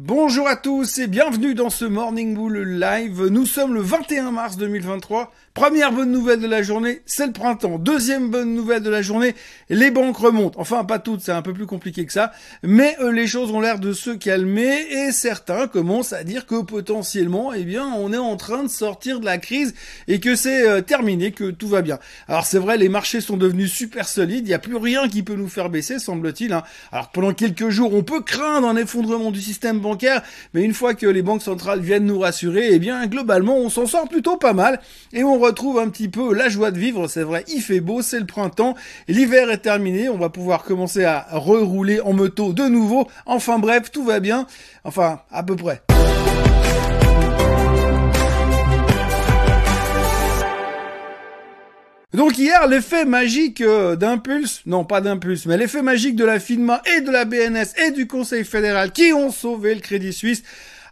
Bonjour à tous et bienvenue dans ce Morning Bull Live. Nous sommes le 21 mars 2023. Première bonne nouvelle de la journée, c'est le printemps. Deuxième bonne nouvelle de la journée, les banques remontent. Enfin, pas toutes, c'est un peu plus compliqué que ça. Mais euh, les choses ont l'air de se calmer et certains commencent à dire que potentiellement, eh bien, on est en train de sortir de la crise et que c'est euh, terminé, que tout va bien. Alors c'est vrai, les marchés sont devenus super solides. Il n'y a plus rien qui peut nous faire baisser, semble-t-il. Hein. Alors pendant quelques jours, on peut craindre un effondrement du système bancaire, mais une fois que les banques centrales viennent nous rassurer, eh bien, globalement, on s'en sort plutôt pas mal et on retrouve un petit peu la joie de vivre. C'est vrai, il fait beau, c'est le printemps, l'hiver est terminé, on va pouvoir commencer à rerouler en moto de nouveau. Enfin bref, tout va bien. Enfin, à peu près. Donc hier, l'effet magique euh, d'impulse, non pas d'impulse, mais l'effet magique de la FINMA et de la BNS et du Conseil fédéral qui ont sauvé le Crédit Suisse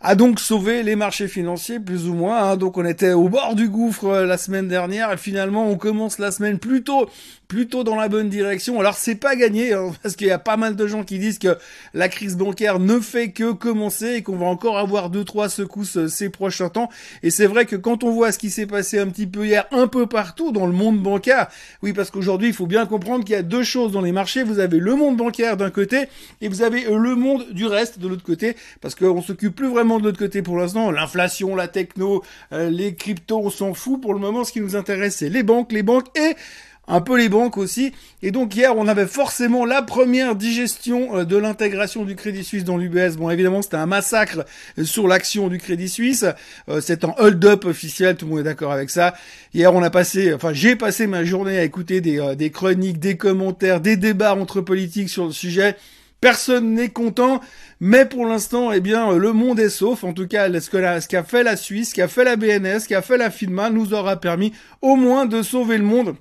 a donc sauvé les marchés financiers plus ou moins. Hein. Donc on était au bord du gouffre euh, la semaine dernière et finalement on commence la semaine plutôt plutôt dans la bonne direction. Alors c'est pas gagné hein, parce qu'il y a pas mal de gens qui disent que la crise bancaire ne fait que commencer et qu'on va encore avoir deux trois secousses euh, ces prochains temps. Et c'est vrai que quand on voit ce qui s'est passé un petit peu hier un peu partout dans le monde bancaire, oui parce qu'aujourd'hui il faut bien comprendre qu'il y a deux choses dans les marchés. Vous avez le monde bancaire d'un côté et vous avez euh, le monde du reste de l'autre côté parce qu'on s'occupe plus vraiment de l'autre côté pour l'instant. L'inflation, la techno, euh, les cryptos, on s'en fout pour le moment. Ce qui nous intéresse c'est les banques, les banques et un peu les banques aussi. Et donc hier, on avait forcément la première digestion euh, de l'intégration du Crédit Suisse dans l'UBS. Bon, évidemment, c'était un massacre euh, sur l'action du Crédit Suisse. C'est un hold-up officiel, tout le monde est d'accord avec ça. Hier, on a passé, enfin, j'ai passé ma journée à écouter des chroniques, des commentaires, des débats entre politiques sur le sujet. Personne n'est content, mais pour l'instant, eh bien, le monde est sauf. En tout cas, ce qu'a ce qu'a fait la Suisse, ce qu'a fait la BNS, ce qu'a fait la FINMA nous aura permis au moins de sauver le monde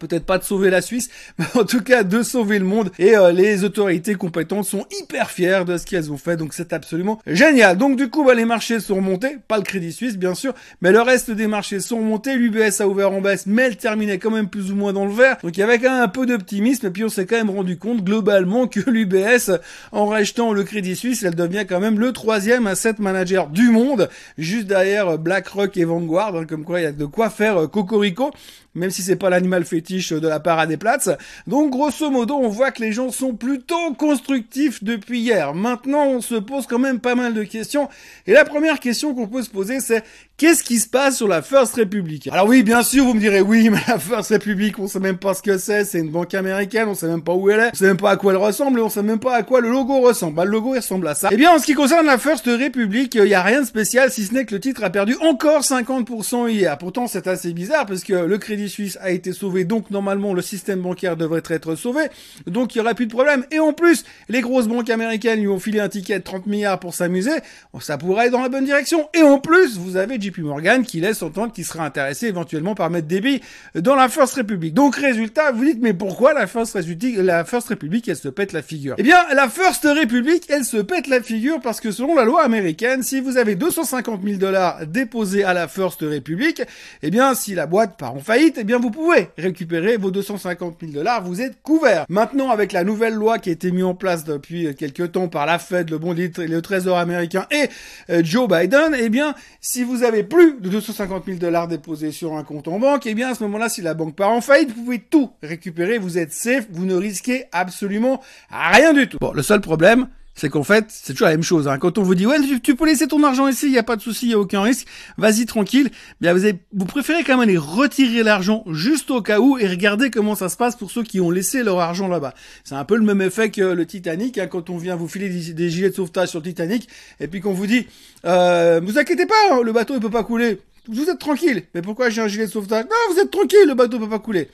peut-être pas de sauver la Suisse, mais en tout cas de sauver le monde. Et euh, les autorités compétentes sont hyper fières de ce qu'elles ont fait, donc c'est absolument génial. Donc du coup, bah, les marchés sont remontés, pas le Crédit Suisse bien sûr, mais le reste des marchés sont remontés. L'UBS a ouvert en baisse, mais elle terminait quand même plus ou moins dans le vert. Donc il y avait quand même un peu d'optimisme, et puis on s'est quand même rendu compte globalement que l'UBS, en rachetant le Crédit Suisse, elle devient quand même le troisième asset manager du monde, juste derrière BlackRock et Vanguard, hein, comme quoi il y a de quoi faire euh, cocorico même si c'est pas l'animal fétiche de la parade des places. Donc grosso modo, on voit que les gens sont plutôt constructifs depuis hier. Maintenant, on se pose quand même pas mal de questions. Et la première question qu'on peut se poser, c'est Qu'est-ce qui se passe sur la First Republic Alors oui, bien sûr, vous me direz oui, mais la First Republic, on sait même pas ce que c'est, c'est une banque américaine, on sait même pas où elle est, on sait même pas à quoi elle ressemble, et on sait même pas à quoi le logo ressemble. Bah, le logo, il ressemble à ça. Eh bien, en ce qui concerne la First Republic, il y a rien de spécial, si ce n'est que le titre a perdu encore 50% hier. Pourtant, c'est assez bizarre, parce que le Crédit Suisse a été sauvé, donc normalement, le système bancaire devrait être sauvé, donc il y aurait plus de problème. Et en plus, les grosses banques américaines lui ont filé un ticket de 30 milliards pour s'amuser, ça pourrait être dans la bonne direction. Et en plus, vous avez JP Morgan qui laisse entendre qu'il sera intéressé éventuellement par mettre des billes dans la First Republic. Donc résultat, vous dites mais pourquoi la First Republic, la First Republic elle se pète la figure? Eh bien, la First Republic elle se pète la figure parce que selon la loi américaine, si vous avez 250 000 dollars déposés à la First Republic, eh bien si la boîte part en faillite, eh bien vous pouvez récupérer vos 250 000 dollars, vous êtes couvert. Maintenant avec la nouvelle loi qui a été mise en place depuis quelques temps par la Fed, le bon le Trésor américain et euh, Joe Biden, eh bien si vous avez plus de 250 000 dollars déposés sur un compte en banque, eh bien à ce moment-là, si la banque part en faillite, vous pouvez tout récupérer, vous êtes safe, vous ne risquez absolument rien du tout. Bon, le seul problème, c'est qu'en fait, c'est toujours la même chose. Hein. Quand on vous dit ouais, tu, peux laisser ton argent ici, il y a pas de souci, il y a aucun risque, vas-y tranquille. Bien, vous, avez, vous préférez quand même aller retirer l'argent juste au cas où et regarder comment ça se passe pour ceux qui ont laissé leur argent là-bas. C'est un peu le même effet que le Titanic. Hein, quand on vient vous filer des, gilets de sauvetage sur le Titanic et puis qu'on vous dit, euh, vous inquiétez pas, hein, le bateau il peut pas couler. Vous êtes tranquille. Mais pourquoi j'ai un gilet de sauvetage? Non, vous êtes tranquille, le bateau peut pas couler.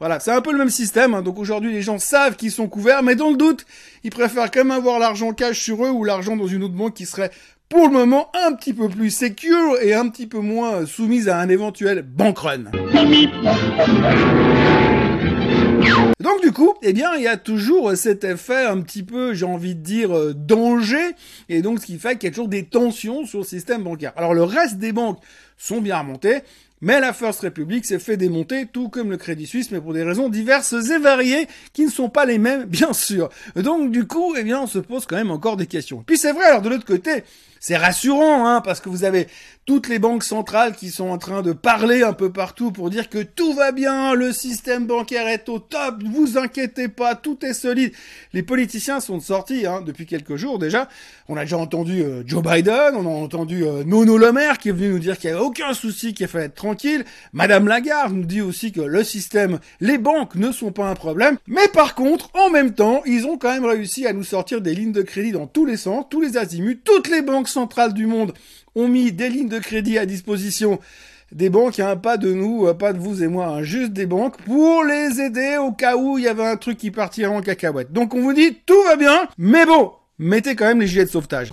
Voilà, c'est un peu le même système. Hein. Donc aujourd'hui, les gens savent qu'ils sont couverts, mais dans le doute, ils préfèrent quand même avoir l'argent cash sur eux ou l'argent dans une autre banque qui serait pour le moment un petit peu plus secure et un petit peu moins soumise à un éventuel bank run. Donc du coup, eh bien, il y a toujours cet effet un petit peu, j'ai envie de dire, euh, danger, et donc ce qui fait qu'il y a toujours des tensions sur le système bancaire. Alors le reste des banques sont bien remontées, Mais la First Republic s'est fait démonter, tout comme le Crédit Suisse, mais pour des raisons diverses et variées, qui ne sont pas les mêmes, bien sûr. Donc du coup, eh bien, on se pose quand même encore des questions. Puis c'est vrai, alors de l'autre côté, c'est rassurant, hein, parce que vous avez toutes les banques centrales qui sont en train de parler un peu partout pour dire que tout va bien, le système bancaire est au top, vous inquiétez pas, tout est solide. Les politiciens sont sortis hein, depuis quelques jours déjà. On a déjà entendu euh, Joe Biden, on a entendu euh, Nono Le Maire qui est venu nous dire qu'il n'y avait aucun souci, qu'il fallait être tranquille. Madame Lagarde nous dit aussi que le système, les banques ne sont pas un problème. Mais par contre, en même temps, ils ont quand même réussi à nous sortir des lignes de crédit dans tous les sens, tous les azimuts, toutes les banques centrales du monde ont mis des lignes de crédit à disposition des banques, pas de nous, pas de vous et moi, hein, juste des banques, pour les aider au cas où il y avait un truc qui partirait en cacahuète. Donc on vous dit, tout va bien, mais bon, mettez quand même les gilets de sauvetage.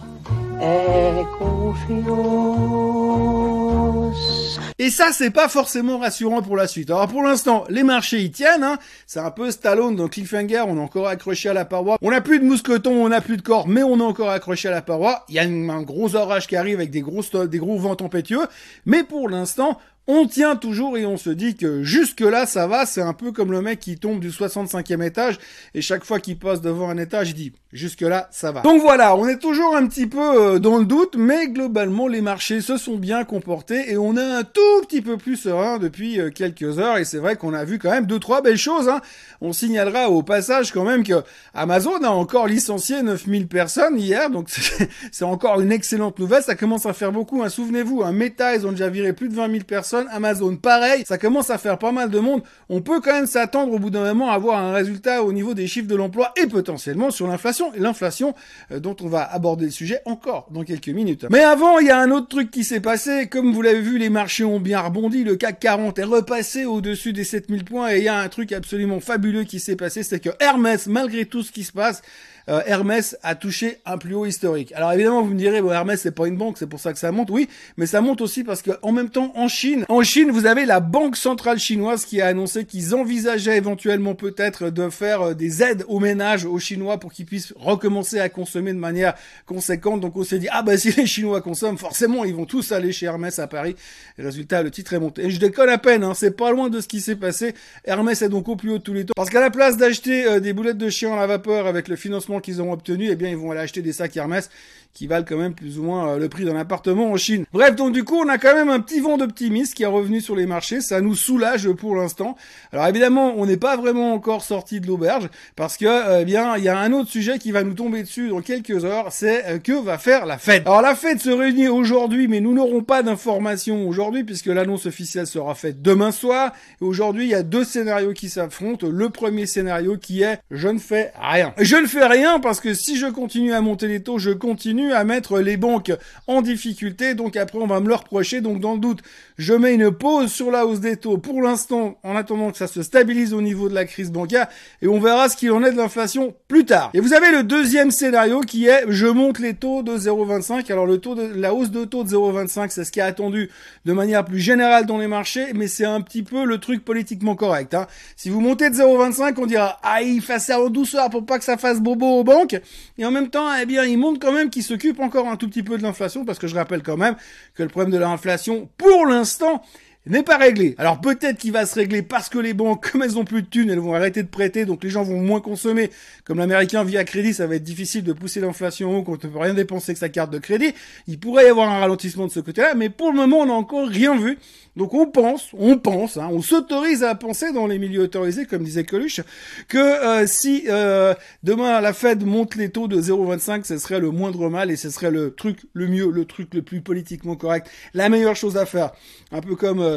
Et ça, c'est pas forcément rassurant pour la suite. Alors pour l'instant, les marchés y tiennent. Hein. C'est un peu Stallone dans Cliffhanger. On est encore accroché à la paroi. On n'a plus de mousqueton, on n'a plus de corps, mais on est encore accroché à la paroi. Il y a un gros orage qui arrive avec des gros vents tempétueux. Mais pour l'instant, on tient toujours et on se dit que jusque là ça va, c'est un peu comme le mec qui tombe du 65e étage et chaque fois qu'il passe devant un étage, il dit jusque là ça va. Donc voilà, on est toujours un petit peu euh, dans le doute, mais globalement les marchés se sont bien comportés et on est un tout petit peu plus serein depuis euh, quelques heures et c'est vrai qu'on a vu quand même deux trois belles choses. Hein. On signalera au passage quand même que Amazon a encore licencié 9000 personnes hier, donc c'est encore une excellente nouvelle. Ça commence à faire beaucoup. Hein. Souvenez-vous, un Meta ils ont déjà viré plus de 20 000 Amazon pareil, ça commence à faire pas mal de monde. On peut quand même s'attendre au bout d'un moment à avoir un résultat au niveau des chiffres de l'emploi et potentiellement sur l'inflation. Et l'inflation euh, dont on va aborder le sujet encore dans quelques minutes. Mais avant, il y a un autre truc qui s'est passé. Comme vous l'avez vu, les marchés ont bien rebondi. Le CAC 40 est repassé au-dessus des 7000 points et il y a un truc absolument fabuleux qui s'est passé, c'est que Hermès, malgré tout ce qui se passe, euh, Hermès a touché un plus haut historique. Alors évidemment, vous me direz, bon, Hermès c'est pas une banque, c'est pour ça que ça monte. Oui, mais ça monte aussi parce que en même temps, en Chine, en Chine, vous avez la banque centrale chinoise qui a annoncé qu'ils envisageaient éventuellement peut-être de faire euh, des aides aux ménages aux Chinois pour qu'ils puissent recommencer à consommer de manière conséquente. Donc on s'est dit, ah bah si les Chinois consomment, forcément ils vont tous aller chez Hermès à Paris. Résultat, le titre est monté. Et je déconne à peine, hein, c'est pas loin de ce qui s'est passé. Hermès est donc au plus haut de tous les temps. Parce qu'à la place d'acheter euh, des boulettes de chien à la vapeur avec le financement qu'ils ont obtenu, eh bien, ils vont aller acheter des sacs Hermès qui valent quand même plus ou moins euh, le prix d'un appartement en Chine. Bref, donc du coup, on a quand même un petit vent d'optimisme qui est revenu sur les marchés. Ça nous soulage pour l'instant. Alors évidemment, on n'est pas vraiment encore sorti de l'auberge parce que, euh, eh bien, il y a un autre sujet qui va nous tomber dessus dans quelques heures. C'est euh, que va faire la Fed? Alors la Fed se réunit aujourd'hui, mais nous n'aurons pas d'informations aujourd'hui puisque l'annonce officielle sera faite demain soir. Et aujourd'hui, il y a deux scénarios qui s'affrontent. Le premier scénario qui est je ne fais rien. Je ne fais rien parce que si je continue à monter les taux, je continue à mettre les banques en difficulté. Donc après, on va me le reprocher. Donc dans le doute, je mets une pause sur la hausse des taux pour l'instant, en attendant que ça se stabilise au niveau de la crise bancaire. Et on verra ce qu'il en est de l'inflation plus tard. Et vous avez le deuxième scénario qui est je monte les taux de 0,25. Alors le taux la hausse de taux de 0,25, c'est ce qui est attendu de manière plus générale dans les marchés, mais c'est un petit peu le truc politiquement correct. Hein. Si vous montez de 0,25, on dira ah il fait ça en douceur pour pas que ça fasse bobo banques. Et en même temps, eh bien, il montre quand même qu'il s'occupe encore un tout petit peu de l'inflation, parce que je rappelle quand même que le problème de l'inflation, pour l'instant, n'est pas réglé. Alors peut-être qu'il va se régler parce que les banques, comme elles ont plus de thunes, elles vont arrêter de prêter, donc les gens vont moins consommer. Comme l'américain vit à crédit, ça va être difficile de pousser l'inflation haut quand on ne peut rien dépenser que sa carte de crédit. Il pourrait y avoir un ralentissement de ce côté-là, mais pour le moment, on n'a encore rien vu. Donc on pense, on pense, hein, on s'autorise à penser dans les milieux autorisés, comme disait Coluche, que euh, si euh, demain la Fed monte les taux de 0,25, ce serait le moindre mal et ce serait le truc le mieux, le truc le plus politiquement correct, la meilleure chose à faire. Un peu comme euh,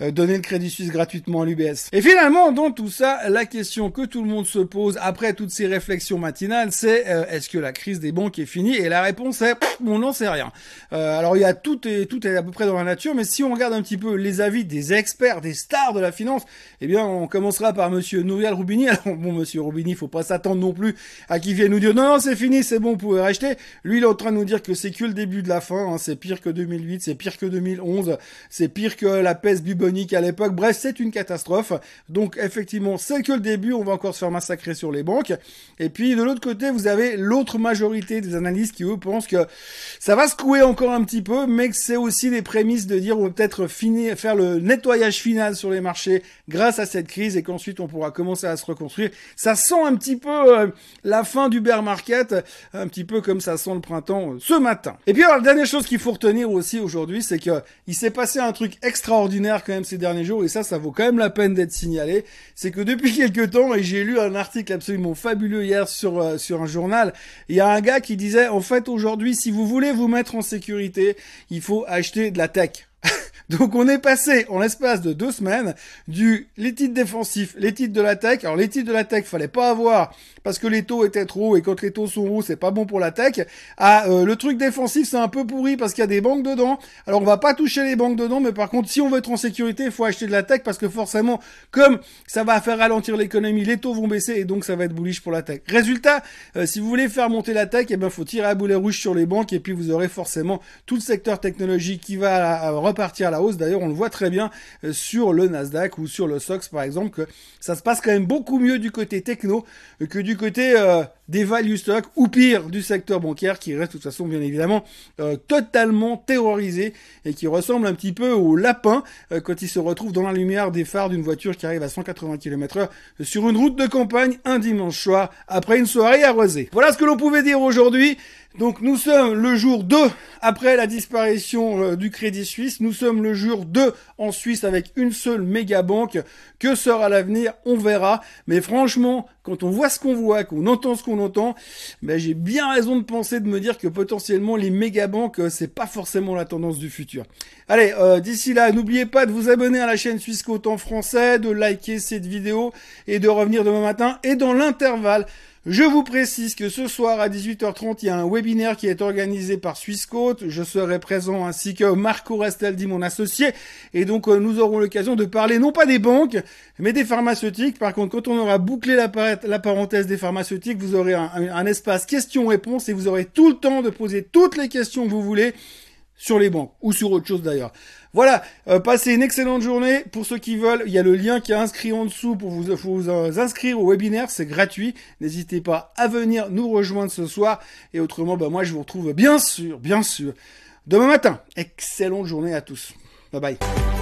donner le crédit suisse gratuitement à l'UBS. Et finalement, dans tout ça, la question que tout le monde se pose après toutes ces réflexions matinales, c'est euh, est-ce que la crise des banques est finie? Et la réponse est on n'en sait rien. Euh, alors il y a tout et tout est à peu près dans la nature, mais si on regarde un petit peu les avis des experts, des stars de la finance, eh bien on commencera par Monsieur Nouriel Roubini. Alors bon, Monsieur Roubini, faut pas s'attendre non plus à qu'il vienne nous dire non non c'est fini, c'est bon, vous pouvez racheter. Lui il est en train de nous dire que c'est que le début de la fin, hein, c'est pire que 2008, c'est pire que 2011, c'est pire que la peste bubonique téléphonique à l'époque. Bref, c'est une catastrophe. Donc effectivement, c'est que le début, on va encore se faire massacrer sur les banques. Et puis de l'autre côté, vous avez l'autre majorité des analystes qui eux pensent que ça va secouer encore un petit peu, mais que c'est aussi les prémices de dire on va peut-être finir, faire le nettoyage final sur les marchés grâce à cette crise et qu'ensuite on pourra commencer à se reconstruire. Ça sent un petit peu euh, la fin du bear market, un petit peu comme ça sent le printemps euh, ce matin. Et puis la dernière chose qu'il faut retenir aussi aujourd'hui, c'est que il s'est passé un truc extraordinaire quand même ces derniers jours et ça, ça vaut quand même la peine d'être signalé. C'est que depuis quelques temps, et j'ai lu un article absolument fabuleux hier sur euh, sur un journal, il y a un gars qui disait en fait aujourd'hui, si vous voulez vous mettre en sécurité, il faut acheter de la tech. Donc on est passé en l'espace de deux semaines du les titres défensifs, les titres de la tech. Alors les titres de la tech, fallait pas avoir parce que les taux étaient trop hauts et quand les taux sont hauts, c'est pas bon pour la tech. Ah, euh, le truc défensif, c'est un peu pourri parce qu'il y a des banques dedans. Alors on va pas toucher les banques dedans, mais par contre, si on veut être en sécurité, il faut acheter de la tech parce que forcément, comme ça va faire ralentir l'économie, les taux vont baisser et donc ça va être bullish pour la tech. Résultat, euh, si vous voulez faire monter la tech, eh ben faut tirer à boulet rouge sur les banques et puis vous aurez forcément tout le secteur technologique qui va repartir à la D'ailleurs, on le voit très bien euh, sur le Nasdaq ou sur le SOX par exemple que ça se passe quand même beaucoup mieux du côté techno que du côté euh, des value stocks ou pire du secteur bancaire qui reste de toute façon bien évidemment euh, totalement terrorisé et qui ressemble un petit peu au lapin euh, quand il se retrouve dans la lumière des phares d'une voiture qui arrive à 180 km/h sur une route de campagne un dimanche soir après une soirée arrosée. Voilà ce que l'on pouvait dire aujourd'hui. Donc nous sommes le jour 2 après la disparition euh, du Crédit Suisse. Nous sommes le jour 2 en Suisse avec une seule méga banque. Que sera l'avenir? On verra. Mais franchement, quand on voit ce qu'on voit, qu'on entend ce qu'on ben j'ai bien raison de penser, de me dire que potentiellement les méga banques, euh, c'est pas forcément la tendance du futur. Allez, euh, d'ici là, n'oubliez pas de vous abonner à la chaîne Suisse en français, de liker cette vidéo et de revenir demain matin. Et dans l'intervalle, je vous précise que ce soir à 18h30, il y a un webinaire qui est organisé par Swissquote. Je serai présent ainsi que Marco Restaldi, mon associé. Et donc, euh, nous aurons l'occasion de parler non pas des banques, mais des pharmaceutiques. Par contre, quand on aura bouclé la, parenthèse des pharmaceutiques, vous aurez un, un espace questions-réponses et vous aurez tout le temps de poser toutes les questions que vous voulez sur les banques ou sur autre chose d'ailleurs. Voilà, euh, passez une excellente journée. Pour ceux qui veulent, il y a le lien qui est inscrit en dessous pour vous, vous inscrire au webinaire, c'est gratuit. N'hésitez pas à venir nous rejoindre ce soir. Et autrement, bah, moi je vous retrouve bien sûr, bien sûr, demain matin. Excellente journée à tous. Bye bye.